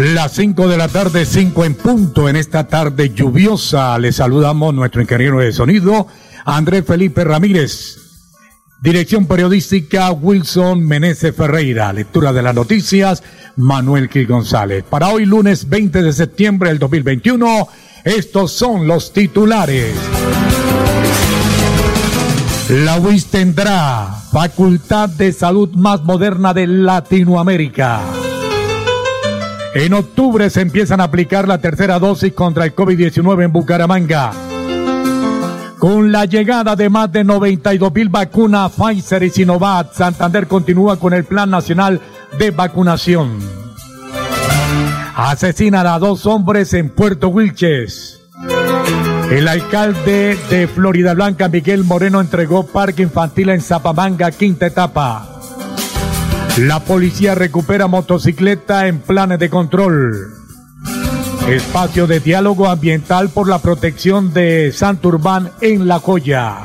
Las 5 de la tarde, 5 en punto en esta tarde lluviosa. Le saludamos nuestro ingeniero de sonido, Andrés Felipe Ramírez. Dirección periodística Wilson Meneses Ferreira. Lectura de las noticias Manuel Gil González. Para hoy lunes 20 de septiembre del 2021, estos son los titulares. La UIS tendrá Facultad de Salud más moderna de Latinoamérica. En octubre se empiezan a aplicar la tercera dosis contra el COVID-19 en Bucaramanga. Con la llegada de más de 92 mil vacunas Pfizer y Sinovac, Santander continúa con el Plan Nacional de Vacunación. Asesinan a dos hombres en Puerto Wilches. El alcalde de Florida Blanca, Miguel Moreno, entregó parque infantil en Zapamanga, quinta etapa. La policía recupera motocicleta en planes de control. Espacio de diálogo ambiental por la protección de Santurbán en La Joya.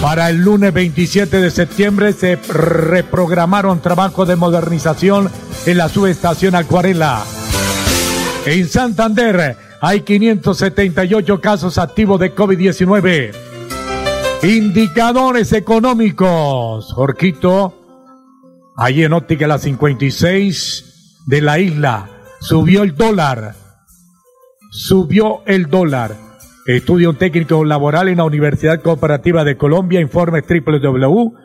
Para el lunes 27 de septiembre se reprogramaron trabajos de modernización en la subestación Acuarela. En Santander hay 578 casos activos de COVID-19. Indicadores económicos. Jorquito, Ahí en óptica la 56 de la isla. Subió el dólar. Subió el dólar. Estudio técnico laboral en la Universidad Cooperativa de Colombia. Informe www.ucc.edu.co.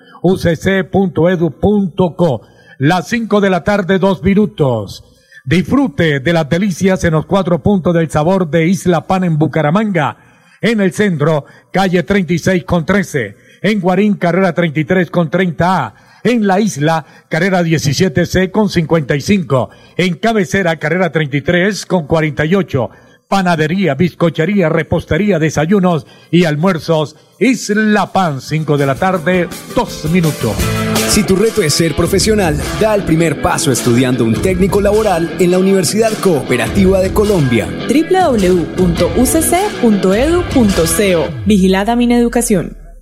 Las 5 de la tarde, dos minutos. Disfrute de las delicias en los cuatro puntos del sabor de Isla Pan en Bucaramanga. En el centro, calle 36 con 13. En Guarín, carrera 33 con 30A en la isla, carrera 17C con 55. En cabecera, carrera 33 con 48. Panadería, bizcochería, repostería, desayunos y almuerzos. Isla Pan, 5 de la tarde, 2 minutos. Si tu reto es ser profesional, da el primer paso estudiando un técnico laboral en la Universidad Cooperativa de Colombia. www.ucc.edu.co Vigilada mi educación.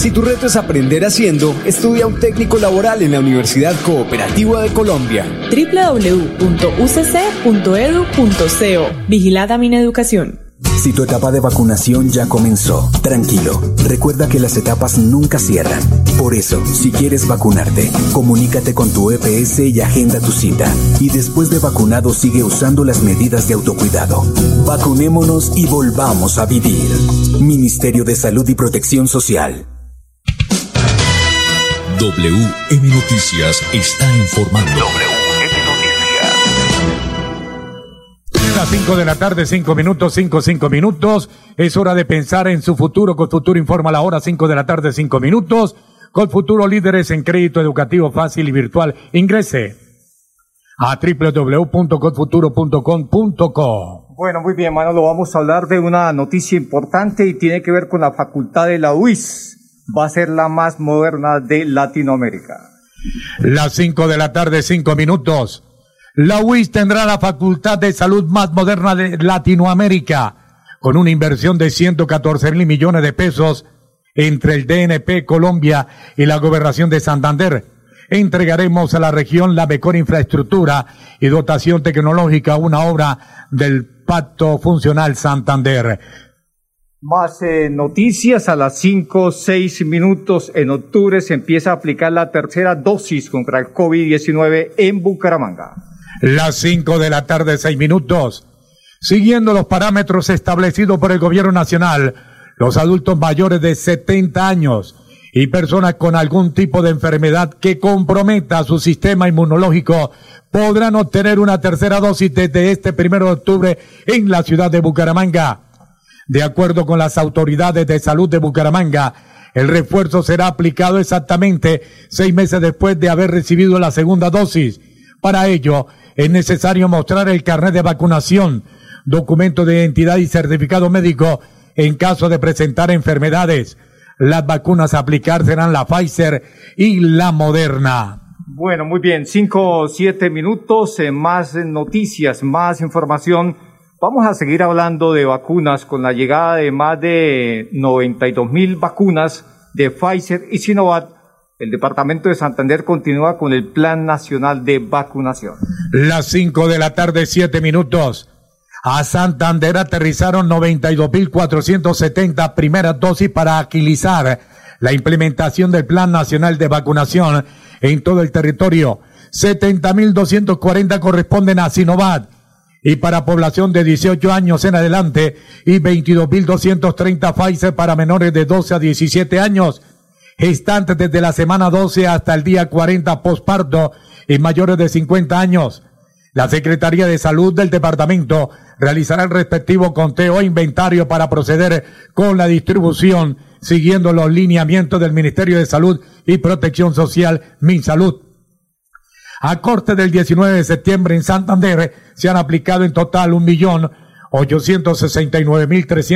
Si tu reto es aprender haciendo, estudia un técnico laboral en la Universidad Cooperativa de Colombia. www.ucc.edu.co Vigilada Mineducación. Si tu etapa de vacunación ya comenzó, tranquilo. Recuerda que las etapas nunca cierran. Por eso, si quieres vacunarte, comunícate con tu EPS y agenda tu cita. Y después de vacunado sigue usando las medidas de autocuidado. Vacunémonos y volvamos a vivir. Ministerio de Salud y Protección Social. WM Noticias está informando. las 5 de la tarde, 5 minutos, 5, 5 minutos. Es hora de pensar en su futuro. Con Futuro informa la hora, 5 de la tarde, 5 minutos. Con Futuro líderes en crédito educativo fácil y virtual. Ingrese a www.confuturo.com.co. Bueno, muy bien, Manolo. Vamos a hablar de una noticia importante y tiene que ver con la facultad de la UIS. Va a ser la más moderna de Latinoamérica. Las 5 de la tarde, 5 minutos. La UIS tendrá la facultad de salud más moderna de Latinoamérica, con una inversión de 114 mil millones de pesos entre el DNP Colombia y la Gobernación de Santander. Entregaremos a la región la mejor infraestructura y dotación tecnológica, una obra del Pacto Funcional Santander. Más eh, noticias a las 5, 6 minutos. En octubre se empieza a aplicar la tercera dosis contra el COVID-19 en Bucaramanga. Las 5 de la tarde, 6 minutos. Siguiendo los parámetros establecidos por el gobierno nacional, los adultos mayores de 70 años y personas con algún tipo de enfermedad que comprometa su sistema inmunológico podrán obtener una tercera dosis desde este primero de octubre en la ciudad de Bucaramanga. De acuerdo con las autoridades de salud de Bucaramanga, el refuerzo será aplicado exactamente seis meses después de haber recibido la segunda dosis. Para ello, es necesario mostrar el carnet de vacunación, documento de identidad y certificado médico en caso de presentar enfermedades. Las vacunas a aplicar serán la Pfizer y la Moderna. Bueno, muy bien, cinco siete minutos, eh, más noticias, más información. Vamos a seguir hablando de vacunas con la llegada de más de 92 mil vacunas de Pfizer y Sinovac el Departamento de Santander continúa con el Plan Nacional de Vacunación. Las 5 de la tarde, 7 minutos. A Santander aterrizaron 92.470 primeras dosis para agilizar la implementación del Plan Nacional de Vacunación en todo el territorio. 70.240 corresponden a Sinovac y para población de 18 años en adelante y 22.230 Pfizer para menores de 12 a 17 años gestantes desde la semana 12 hasta el día 40 posparto y mayores de 50 años. La Secretaría de Salud del departamento realizará el respectivo conteo e inventario para proceder con la distribución siguiendo los lineamientos del Ministerio de Salud y Protección Social, MinSalud. A corte del 19 de septiembre en Santander se han aplicado en total un millón mil tres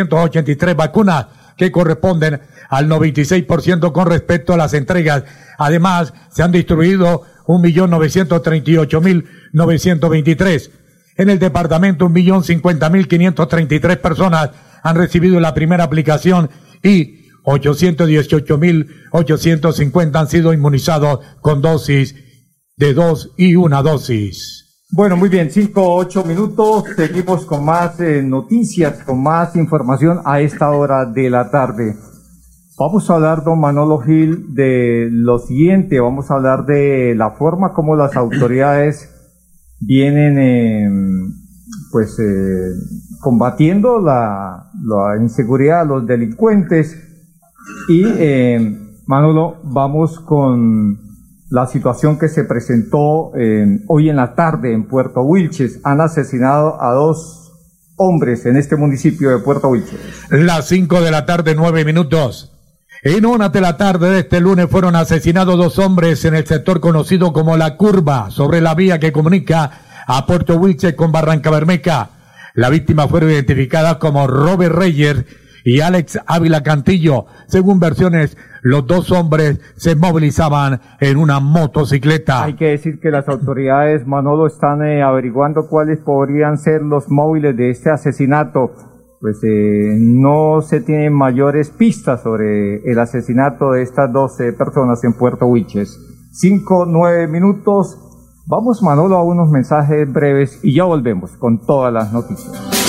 vacunas que corresponden al 96% con respecto a las entregas. Además, se han distribuido 1.938.923. En el departamento, 1.050.533 personas han recibido la primera aplicación y 818.850 han sido inmunizados con dosis de dos y una dosis. Bueno, muy bien, cinco, ocho minutos. Seguimos con más eh, noticias, con más información a esta hora de la tarde. Vamos a hablar, don Manolo Gil, de lo siguiente. Vamos a hablar de la forma como las autoridades vienen, eh, pues, eh, combatiendo la, la, inseguridad, los delincuentes. Y, eh, Manolo, vamos con la situación que se presentó hoy en la tarde en Puerto Wilches. Han asesinado a dos hombres en este municipio de Puerto Wilches. Las cinco de la tarde, nueve minutos. En una de la tarde de este lunes fueron asesinados dos hombres en el sector conocido como La Curva, sobre la vía que comunica a Puerto Wilches con Barranca Bermeja. La víctima fueron identificadas como Robert Reyes y Alex Ávila Cantillo. Según versiones, los dos hombres se movilizaban en una motocicleta. Hay que decir que las autoridades, Manolo, están eh, averiguando cuáles podrían ser los móviles de este asesinato pues eh, no se tienen mayores pistas sobre el asesinato de estas 12 personas en Puerto Huiches. Cinco, nueve minutos. Vamos, Manolo, a unos mensajes breves y ya volvemos con todas las noticias.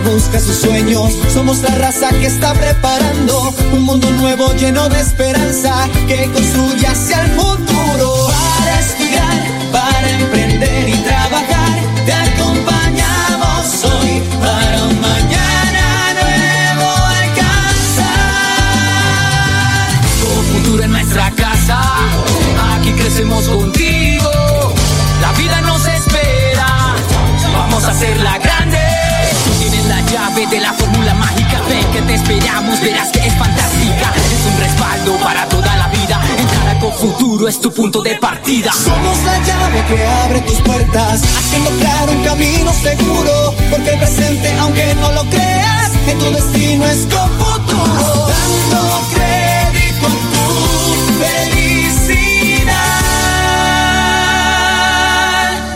Busca sus sueños, somos la raza que está preparando un mundo nuevo lleno de esperanza que construye hacia el futuro. Para estudiar, para emprender y trabajar, te acompañamos hoy para un mañana nuevo alcanzar. Con futuro en nuestra casa, aquí crecemos contigo. La vida nos espera, vamos a hacerla grande. Llave de la fórmula mágica, ven que te esperamos, verás que es fantástica. Es un respaldo para toda la vida. Entrar con futuro es tu punto de partida. Somos la llave que abre tus puertas, haciendo claro un camino seguro. Porque el presente, aunque no lo creas, en tu destino es con futuro. Dando crédito en tu felicidad.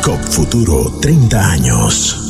COP Futuro 30 años.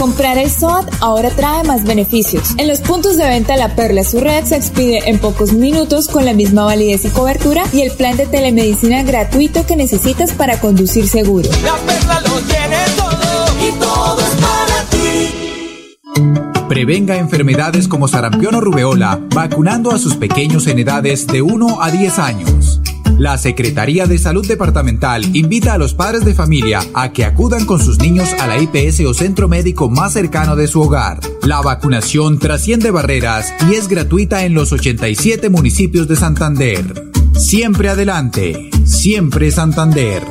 Comprar el SOAT ahora trae más beneficios. En los puntos de venta La Perla su red se expide en pocos minutos con la misma validez y cobertura y el plan de telemedicina gratuito que necesitas para conducir seguro. La perla lo tiene todo y todo es para ti. Prevenga enfermedades como sarampión o rubeola vacunando a sus pequeños en edades de 1 a 10 años. La Secretaría de Salud Departamental invita a los padres de familia a que acudan con sus niños a la IPS o centro médico más cercano de su hogar. La vacunación trasciende barreras y es gratuita en los 87 municipios de Santander. Siempre adelante, siempre Santander.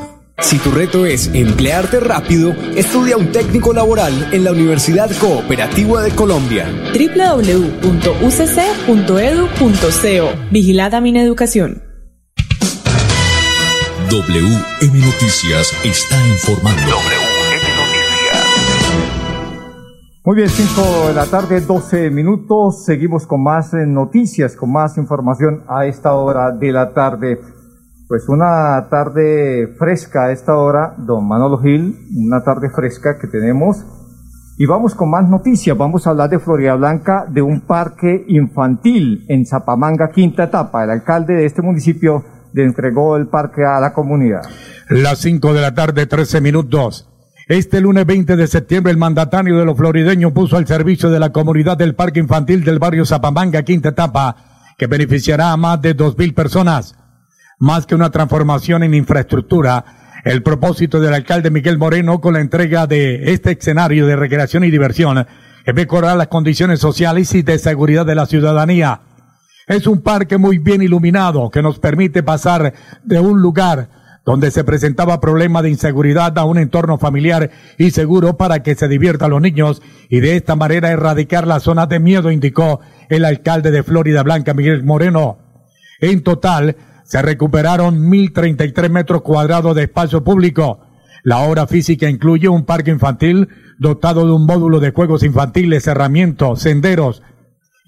Si tu reto es emplearte rápido, estudia un técnico laboral en la Universidad Cooperativa de Colombia. www.ucc.edu.co Vigilada Mineducación. WM Noticias está informando. Muy bien, 5 de la tarde, 12 minutos. Seguimos con más eh, noticias, con más información a esta hora de la tarde. Pues una tarde fresca a esta hora, don Manolo Gil, una tarde fresca que tenemos. Y vamos con más noticias. Vamos a hablar de Florida Blanca, de un parque infantil en Zapamanga, quinta etapa. El alcalde de este municipio le entregó el parque a la comunidad. Las 5 de la tarde, 13 minutos. Este lunes 20 de septiembre, el mandatario de los florideños puso al servicio de la comunidad del Parque Infantil del barrio Zapamanga, quinta etapa, que beneficiará a más de 2.000 personas. Más que una transformación en infraestructura, el propósito del alcalde Miguel Moreno con la entrega de este escenario de recreación y diversión es mejorar las condiciones sociales y de seguridad de la ciudadanía. Es un parque muy bien iluminado que nos permite pasar de un lugar donde se presentaba problema de inseguridad a un entorno familiar y seguro para que se diviertan los niños y de esta manera erradicar las zonas de miedo, indicó el alcalde de Florida Blanca, Miguel Moreno. En total, se recuperaron 1.033 metros cuadrados de espacio público. La obra física incluye un parque infantil dotado de un módulo de juegos infantiles, herramientas, senderos,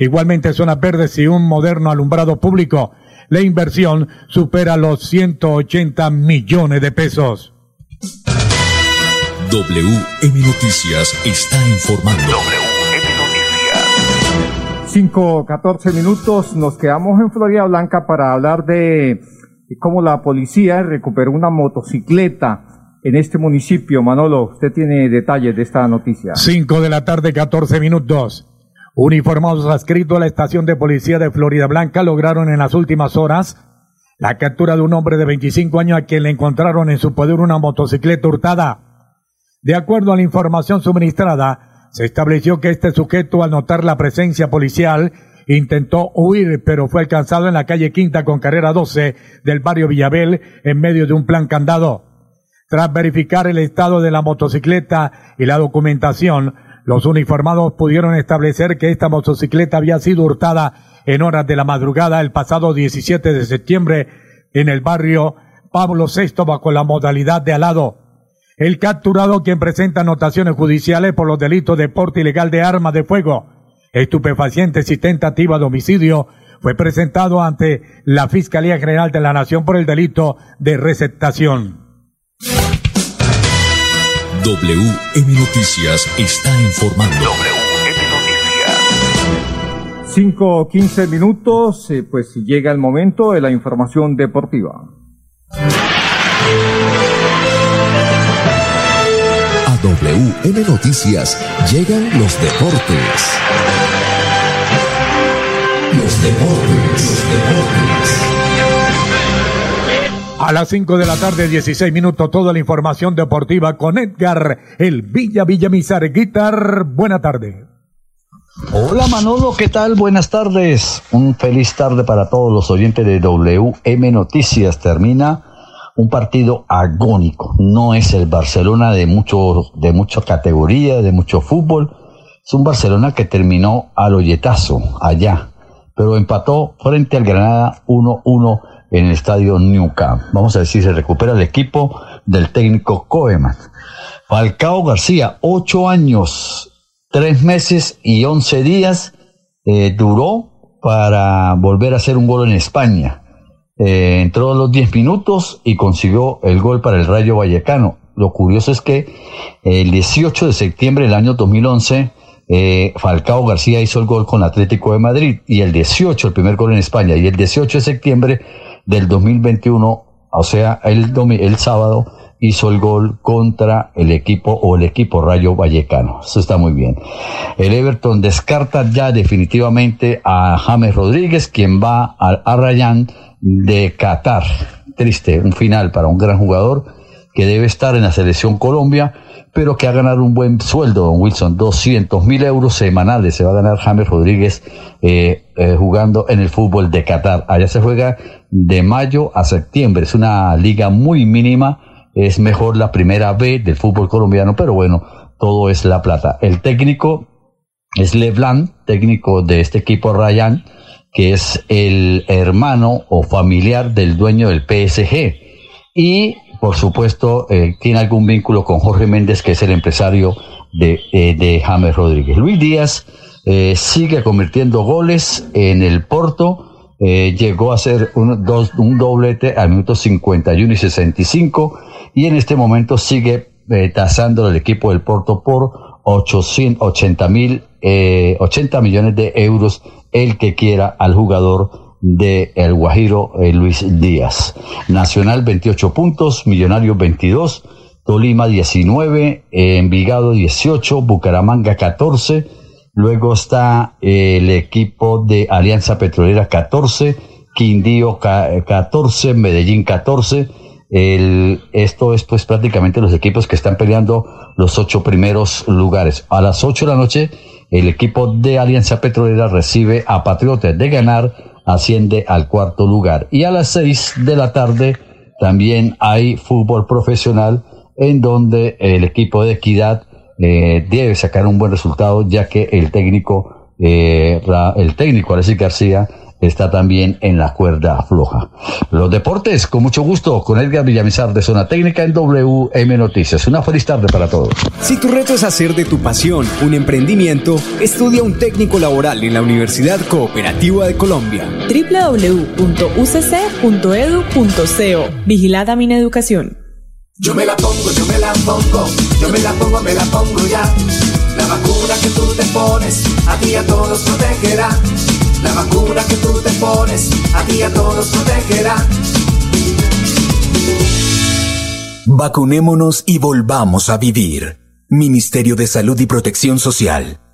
igualmente zonas verdes y un moderno alumbrado público. La inversión supera los 180 millones de pesos. WM Noticias está informando. 5, 14 minutos. Nos quedamos en Florida Blanca para hablar de cómo la policía recuperó una motocicleta en este municipio. Manolo, usted tiene detalles de esta noticia. 5 de la tarde, 14 minutos. Uniformados adscritos a la estación de policía de Florida Blanca lograron en las últimas horas la captura de un hombre de 25 años a quien le encontraron en su poder una motocicleta hurtada. De acuerdo a la información suministrada, se estableció que este sujeto al notar la presencia policial intentó huir, pero fue alcanzado en la calle Quinta con carrera 12 del barrio Villabel en medio de un plan candado. Tras verificar el estado de la motocicleta y la documentación, los uniformados pudieron establecer que esta motocicleta había sido hurtada en horas de la madrugada el pasado 17 de septiembre en el barrio Pablo VI bajo la modalidad de alado. El capturado, quien presenta anotaciones judiciales por los delitos de porte ilegal de armas de fuego, estupefacientes y tentativa de homicidio, fue presentado ante la Fiscalía General de la Nación por el delito de receptación. WM Noticias está informando. WM Noticias. 5 15 minutos, eh, pues llega el momento de la información deportiva. A WM Noticias llegan los deportes. Los deportes, los deportes. A las 5 de la tarde, 16 minutos, toda la información deportiva con Edgar, el Villa Villamizar. Guitar, buena tarde. Hola Manolo, ¿qué tal? Buenas tardes. Un feliz tarde para todos los oyentes de WM Noticias. Termina un partido agónico. No es el Barcelona de mucho, de mucha categoría, de mucho fútbol. Es un Barcelona que terminó al hoyetazo allá, pero empató frente al Granada 1-1 en el estadio New Camp. Vamos a ver si se recupera el equipo del técnico Koeman. Falcao García, ocho años, tres meses y once días eh, duró para volver a hacer un gol en España. Eh, entró a los diez minutos y consiguió el gol para el Rayo Vallecano. Lo curioso es que el 18 de septiembre del año 2011 eh, Falcao García hizo el gol con Atlético de Madrid y el 18, el primer gol en España, y el 18 de septiembre del 2021, o sea, el, el sábado, hizo el gol contra el equipo o el equipo Rayo Vallecano. Eso está muy bien. El Everton descarta ya definitivamente a James Rodríguez, quien va al Arrayán de Qatar. Triste, un final para un gran jugador que debe estar en la selección Colombia, pero que ha ganado un buen sueldo, don Wilson, 200 mil euros semanales se va a ganar James Rodríguez eh, eh, jugando en el fútbol de Qatar. Allá se juega de mayo a septiembre, es una liga muy mínima, es mejor la primera B del fútbol colombiano, pero bueno, todo es la plata. El técnico es Leblanc, técnico de este equipo Ryan, que es el hermano o familiar del dueño del PSG. Y por supuesto, eh, tiene algún vínculo con Jorge Méndez, que es el empresario de, eh, de James Rodríguez. Luis Díaz eh, sigue convirtiendo goles en el Porto. Llegó a hacer un, doblete al minuto 51 y 65 y en este momento sigue tasando el equipo del Porto por 880 mil, 80 millones de euros el que quiera al jugador de El Guajiro eh, Luis Díaz. Nacional 28 puntos, Millonario 22, Tolima 19, Envigado 18, Bucaramanga 14, luego está eh, el equipo de Alianza Petrolera 14, Quindío 14, Medellín 14, el, esto es pues prácticamente los equipos que están peleando los ocho primeros lugares. A las 8 de la noche, el equipo de Alianza Petrolera recibe a Patriotas de ganar asciende al cuarto lugar. Y a las seis de la tarde también hay fútbol profesional en donde el equipo de Equidad eh, debe sacar un buen resultado ya que el técnico, eh, el técnico Alexis García está también en la cuerda floja. Los deportes, con mucho gusto, con Edgar Villamizar de Zona Técnica en WM Noticias. Una feliz tarde para todos. Si tu reto es hacer de tu pasión un emprendimiento, estudia un técnico laboral en la Universidad Cooperativa de Colombia. www.ucc.edu.co Vigilada mi educación. Yo me la pongo, yo me la pongo, yo me la pongo, me la pongo ya. La vacuna que tú te pones, a ti a todos protegerá. La vacuna que tú te pones a ti a todos protegerá. Vacunémonos y volvamos a vivir. Ministerio de Salud y Protección Social.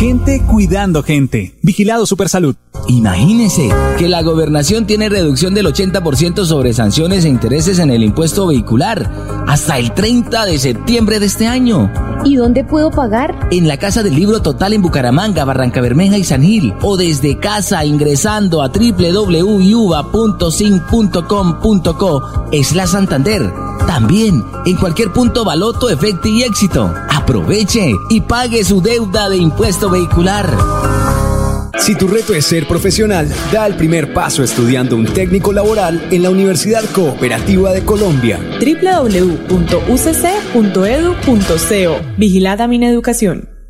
Gente cuidando gente. Vigilado Supersalud. Imagínese que la gobernación tiene reducción del 80% sobre sanciones e intereses en el impuesto vehicular hasta el 30 de septiembre de este año. ¿Y dónde puedo pagar? En la Casa del Libro Total en Bucaramanga, Barranca Bermeja y San Gil. O desde casa ingresando a www.yuba.sin.com.co es la Santander. También en cualquier punto Baloto, Efecto y Éxito. Aproveche y pague su deuda de impuesto vehicular. Si tu reto es ser profesional, da el primer paso estudiando un técnico laboral en la Universidad Cooperativa de Colombia. www.ucc.edu.co Vigilada Mineducación.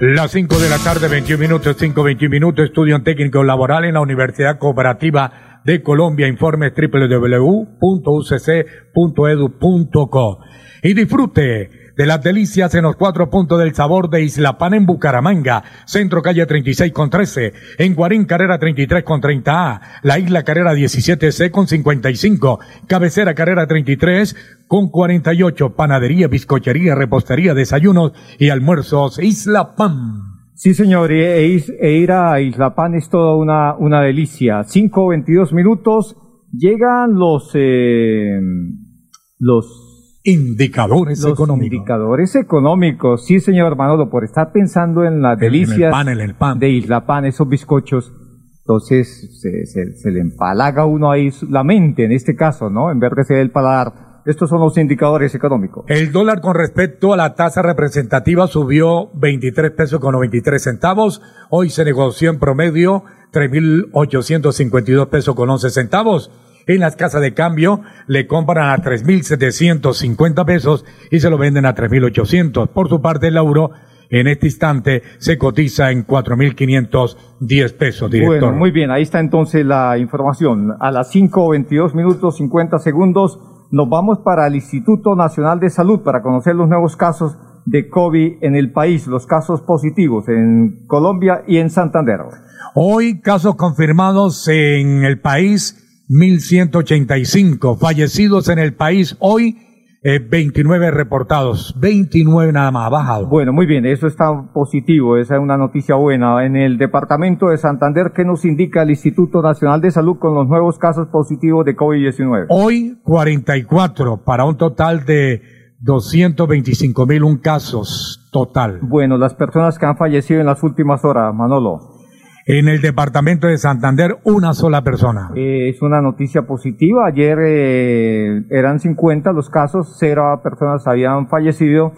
Las 5 de la tarde, 21 minutos, 5, 21 minutos, estudio técnico laboral en la Universidad Cooperativa de Colombia, informe www.ucc.edu.co. Y disfrute de las delicias en los cuatro puntos del sabor de Isla Pan en Bucaramanga, Centro Calle 36 con 13, en Guarín Carrera 33 con 30A, La Isla Carrera 17C con 55, Cabecera Carrera 33 con 48, Panadería, Bizcochería, Repostería, Desayunos y Almuerzos Isla Pan. Sí, señor, e, ir- e ir a Isla Pan es toda una, una delicia. 5, 22 minutos, llegan los, eh, los Indicadores los económicos. indicadores económicos. Sí, señor Manolo, por estar pensando en las En el delicias pan, en el pan. de Isla Pan, esos bizcochos. Entonces se, se- se le empalaga uno ahí la mente, en este caso, ¿no? En vez de ser el paladar. Estos son los indicadores económicos. El dólar con respecto a la tasa representativa subió 23 pesos con 93 centavos. Hoy se negoció en promedio 3.852 pesos con 11 centavos. En las casas de cambio le compran a 3.750 pesos y se lo venden a 3.800. Por su parte, el euro en este instante se cotiza en 4.510 pesos, director. Bueno, muy bien, ahí está entonces la información. A las 5, 22 minutos, 50 segundos, nos vamos para el Instituto Nacional de Salud para conocer los nuevos casos de COVID en el país, los casos positivos en Colombia y en Santander. Hoy casos confirmados en el país 1185, fallecidos en el país hoy eh, 29 reportados, 29 nada más, ha bajado. Bueno, muy bien, eso está positivo, esa es una noticia buena. En el departamento de Santander, ¿qué nos indica el Instituto Nacional de Salud con los nuevos casos positivos de COVID-19? Hoy 44 para un total de 225 mil un casos total. Bueno, las personas que han fallecido en las últimas horas, Manolo. En el departamento de Santander una sola persona. Eh, es una noticia positiva. Ayer eh, eran 50 los casos, cero personas habían fallecido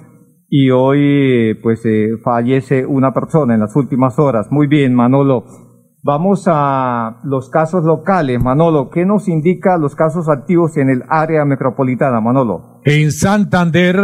y hoy pues eh, fallece una persona en las últimas horas. Muy bien, Manolo. Vamos a los casos locales. Manolo, ¿qué nos indica los casos activos en el área metropolitana, Manolo? En Santander,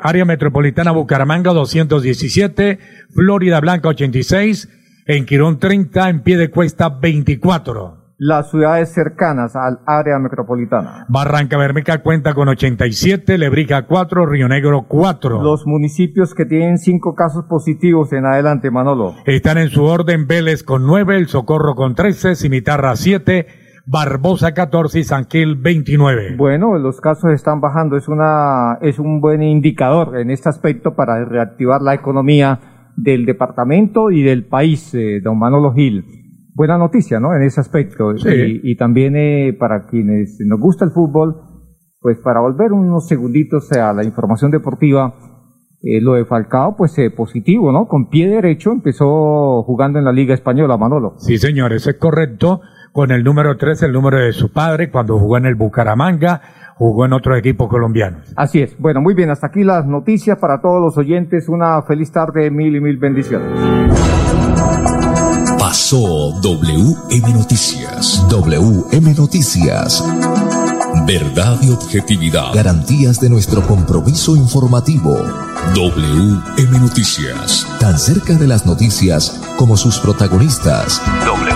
área metropolitana Bucaramanga 217, Florida Blanca 86, en Quirón 30, en pie de cuesta 24. Las ciudades cercanas al área metropolitana. Barranca Bermeja cuenta con 87, Lebrija 4, Río Negro 4. Los municipios que tienen cinco casos positivos en adelante, Manolo. Están en su orden Vélez con 9, El Socorro con 13, Cimitarra 7, Barbosa 14 y Sanquil 29. Bueno, los casos están bajando, es una es un buen indicador en este aspecto para reactivar la economía del departamento y del país, eh, don Manolo Gil. Buena noticia, ¿no? En ese aspecto. Sí. Y, y también eh, para quienes nos gusta el fútbol, pues para volver unos segunditos a la información deportiva, eh, lo de Falcao, pues eh, positivo, ¿no? Con pie derecho empezó jugando en la Liga Española, Manolo. Sí, señor, eso es correcto. Con el número 3, el número de su padre, cuando jugó en el Bucaramanga, jugó en otro equipo colombiano. Así es. Bueno, muy bien, hasta aquí las noticias para todos los oyentes. Una feliz tarde, mil y mil bendiciones. Pasó WM Noticias. WM Noticias. Verdad y objetividad. Garantías de nuestro compromiso informativo. WM Noticias. Tan cerca de las noticias como sus protagonistas. WM Noticias.